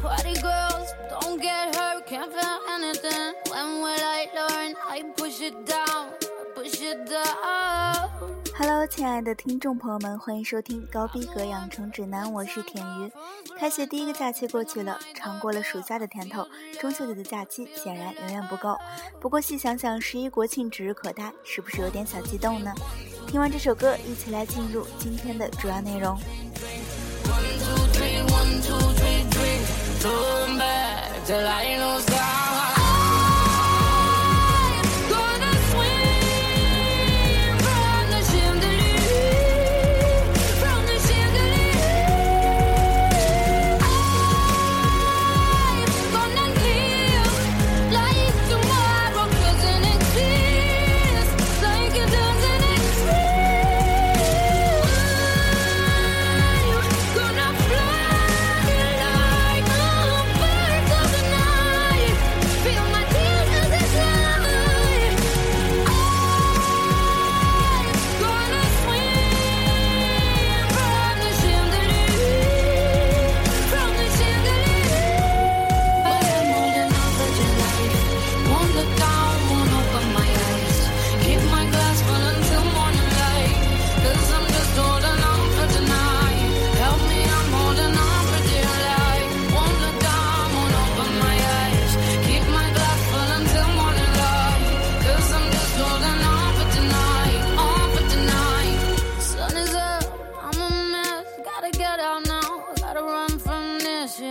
Party girls, don't get hurt, can't feel anything. When will I learn? I push it down, push it down. Hello，亲爱的听众朋友们，欢迎收听高逼格养成指南，我是田鱼。开学第一个假期过去了，尝过了暑假的甜头，中秋节的假期显然远远不够。不过细想想，十一国庆指日可待，是不是有点小激动呢？听完这首歌，一起来进入今天的主要内容。come back. The light knows.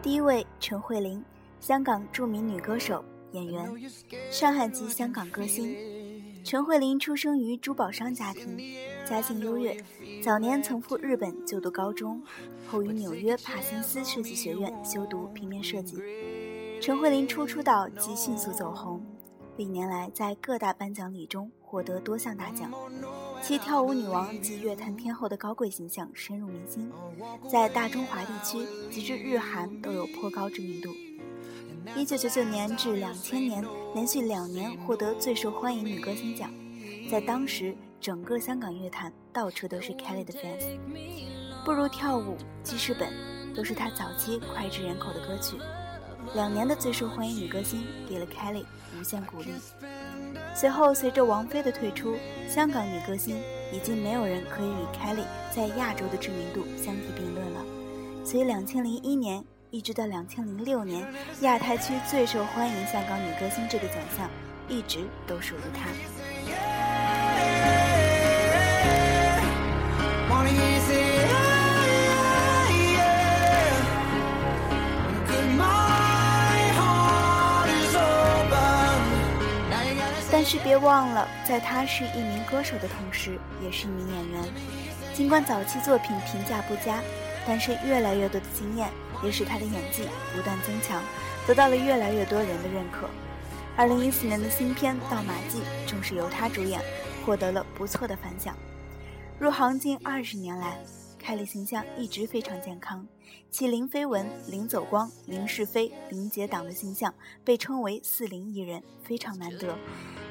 第一位，陈慧琳，香港著名女歌手、演员，上海籍香港歌星。陈慧琳出生于珠宝商家庭，家境优越，早年曾赴日本就读高中，后于纽约帕森斯设计学院修读平面设计。陈慧琳初出道即迅速走红，历年来在各大颁奖礼中获得多项大奖，其跳舞女王及乐坛天后的高贵形象深入民心，在大中华地区及至日韩都有颇高知名度。一九九九年至两千年，连续两年获得最受欢迎女歌星奖。在当时，整个香港乐坛到处都是 Kelly 的 fans。不如跳舞、记事本，都是她早期脍炙人口的歌曲。两年的最受欢迎女歌星，给了 Kelly 无限鼓励。随后，随着王菲的退出，香港女歌星已经没有人可以与 Kelly 在亚洲的知名度相提并论了。所以，两千零一年。一直到两千零六年，亚太区最受欢迎香港女歌星这个奖项，一直都属于她。是别忘了，在他是一名歌手的同时，也是一名演员。尽管早期作品评价不佳，但是越来越多的经验也使他的演技不断增强，得到了越来越多人的认可。二零一四年的新片《盗马记》正是由他主演，获得了不错的反响。入行近二十年来，凯莉形象一直非常健康，其零绯闻、零走光、零是非、零结党的形象被称为“四零艺人”，非常难得。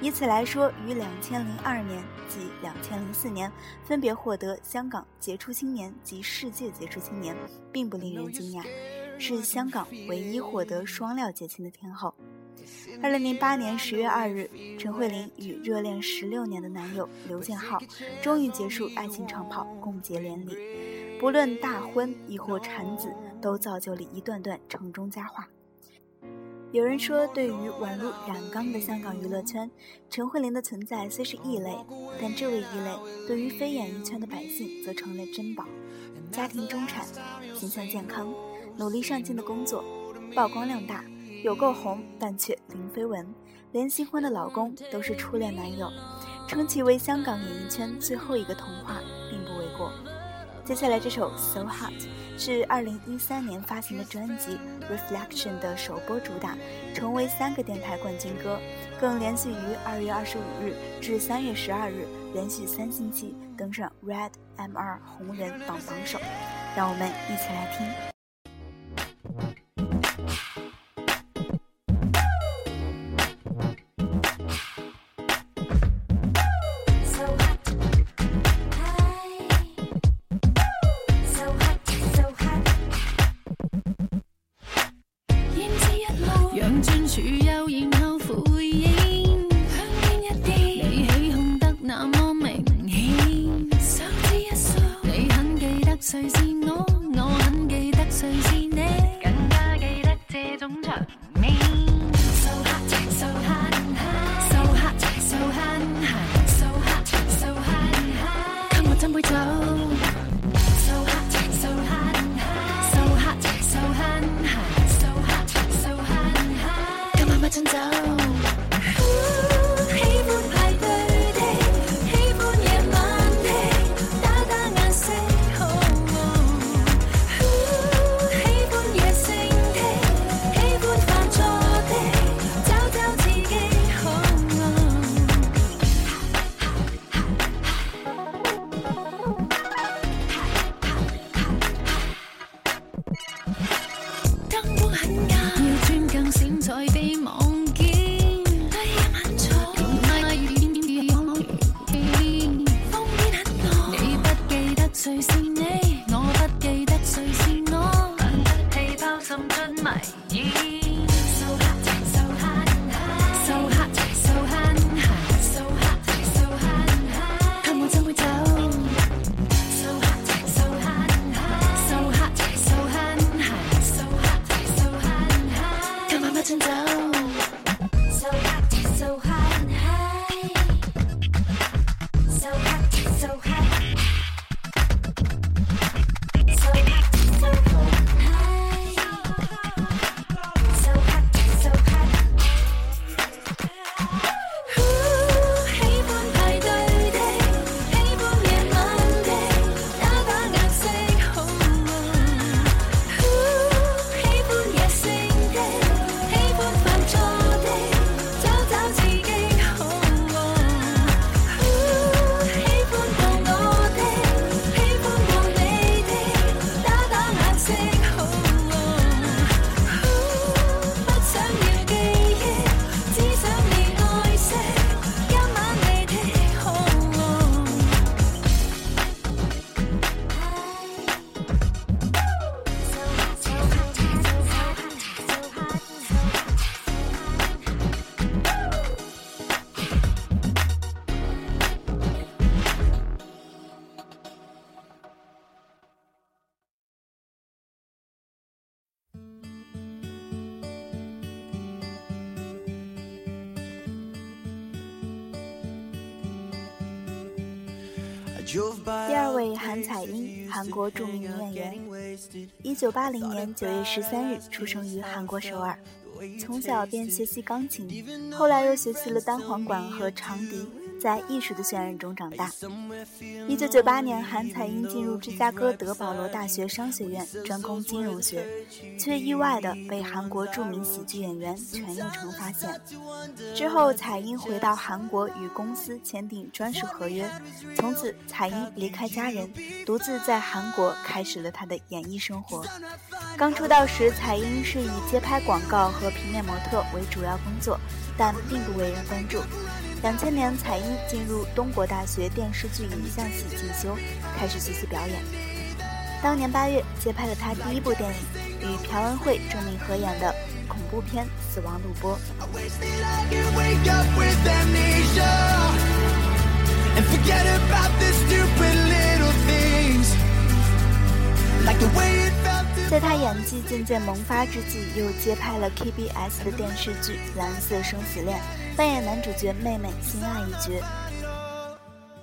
以此来说，于两千零二年及两千零四年分别获得香港杰出青年及世界杰出青年，并不令人惊讶，是香港唯一获得双料结亲的天后。二零零八年十月二日，陈慧琳与热恋十六年的男友刘建浩终于结束爱情长跑，共结连理。不论大婚亦或产子，都造就了一段段城中佳话。有人说，对于宛如染缸的香港娱乐圈，陈慧琳的存在虽是异类，但这位异类对于非演艺圈的百姓则成了珍宝。家庭中产，形象健康，努力上进的工作，曝光量大。有够红，但却零绯闻，连新婚的老公都是初恋男友，称其为香港演艺圈最后一个童话，并不为过。接下来这首《So Hot》是2013年发行的专辑《Reflection》的首播主打，成为三个电台冠军歌，更连续于2月25日至3月12日连续三星期登上 Red M2 红人榜榜首。让我们一起来听。第二位韩彩英，韩国著名女演员，一九八零年九月十三日出生于韩国首尔。从小便学习钢琴，后来又学习了单簧管和长笛。在艺术的渲染中长大。一九九八年，韩彩英进入芝加哥德保罗大学商学院，专攻金融学，却意外的被韩国著名喜剧演员全佑成发现。之后，彩英回到韩国与公司签订专属合约，从此彩英离开家人，独自在韩国开始了她的演艺生活。刚出道时，彩英是以接拍广告和平面模特为主要工作，但并不为人关注。两千年，彩英进入东国大学电视剧影像系进修，开始学习表演。当年八月，接拍了她第一部电影，与朴恩惠著名合演的恐怖片《死亡录播》。在他演技渐渐萌发之际，又接拍了 KBS 的电视剧《蓝色生死恋》。扮演男主角妹妹心爱一角。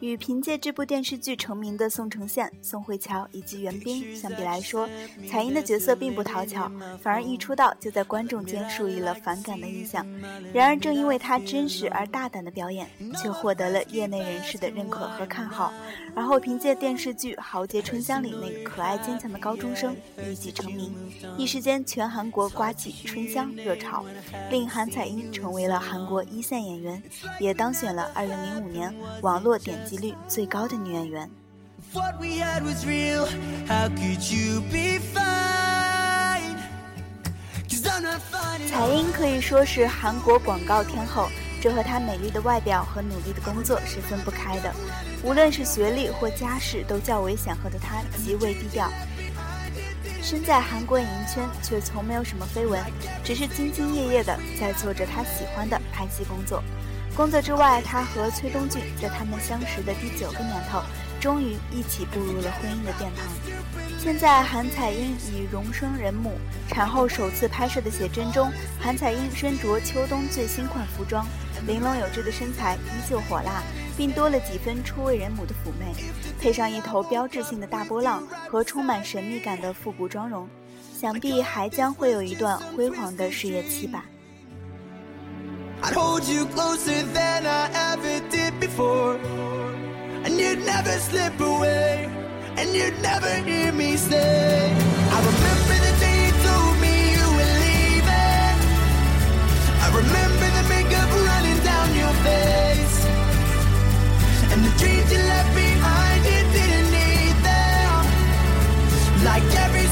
与凭借这部电视剧成名的宋承宪、宋慧乔以及袁冰相比来说，彩英的角色并不讨巧，反而一出道就在观众间树立了反感的印象。然而，正因为她真实而大胆的表演，却获得了业内人士的认可和看好。而后凭借电视剧《豪杰春香》里那个可爱坚强的高中生一举成名，一时间全韩国刮起春香热潮，令韩彩英成为了韩国一线演员，也当选了2005年网络点。击率最高的女演员。彩英可以说是韩国广告天后，这和她美丽的外表和努力的工作是分不开的。无论是学历或家世都较为显赫的她，极为低调。身在韩国演艺圈，却从没有什么绯闻，只是兢兢业业的在做着她喜欢的拍戏工作。工作之外，他和崔东俊在他们相识的第九个年头，终于一起步入了婚姻的殿堂。现在，韩彩英已荣升人母，产后首次拍摄的写真中，韩彩英身着秋冬最新款服装，玲珑有致的身材依旧火辣，并多了几分初为人母的妩媚，配上一头标志性的大波浪和充满神秘感的复古妆容，想必还将会有一段辉煌的事业期吧。I'd hold you closer than I ever did before. And you'd never slip away. And you'd never hear me say, I remember the day you told me you were leaving. I remember the makeup running down your face. And the dreams you left behind, you didn't need them. Like every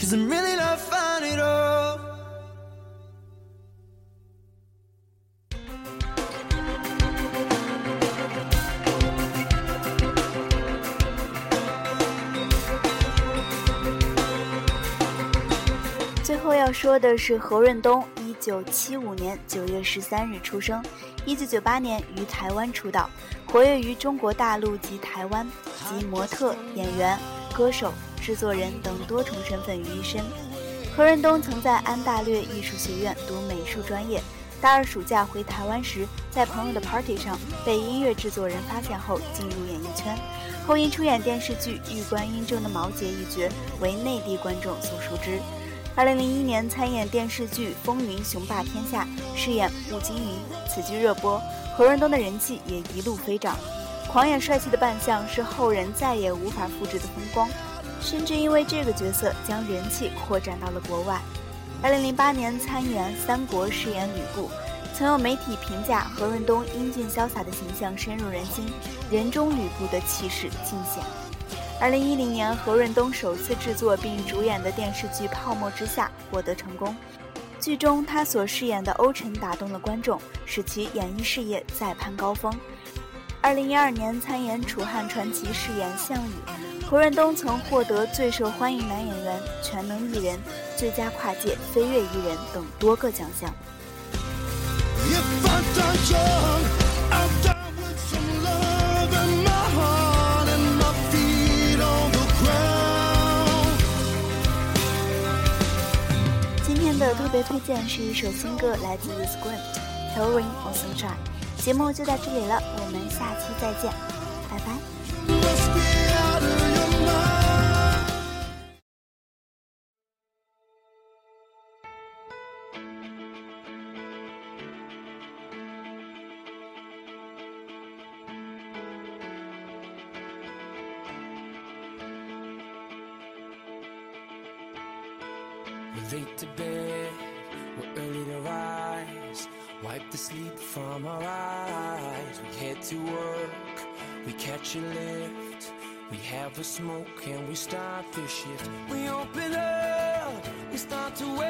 cause i really love fun it all 最后要说的是何润东，一九七五年九月十三日出生，一九九八年于台湾出道，活跃于中国大陆及台湾，及模特、演员、歌手。制作人等多重身份于一身。何润东曾在安大略艺术学院读美术专业，大二暑假回台湾时，在朋友的 party 上被音乐制作人发现后进入演艺圈，后因出演电视剧《玉观音》中的毛杰一角为内地观众所熟知。二零零一年参演电视剧《风云雄霸天下》，饰演步惊云，此剧热播，何润东的人气也一路飞涨。狂野帅气的扮相是后人再也无法复制的风光。甚至因为这个角色将人气扩展到了国外。二零零八年参演《三国》，饰演吕布，曾有媒体评价何润东英俊潇洒的形象深入人心，人中吕布的气势尽显。二零一零年，何润东首次制作并主演的电视剧《泡沫之夏》获得成功，剧中他所饰演的欧辰打动了观众，使其演艺事业再攀高峰。二零一二年参演《楚汉传奇》，饰演项羽。胡润东曾获得最受欢迎男演员、全能艺人、最佳跨界飞跃艺人等多个奖项。今天的特别推荐是一首新歌，来自 The Scream，《Touring on Sunshine》。节目就到这里了，我们下期再见，We're late to bed, we're early to rise. Wipe the sleep from our eyes. We head to work, we catch a lift. We have a smoke and we start the shift. We open up, we start to wake.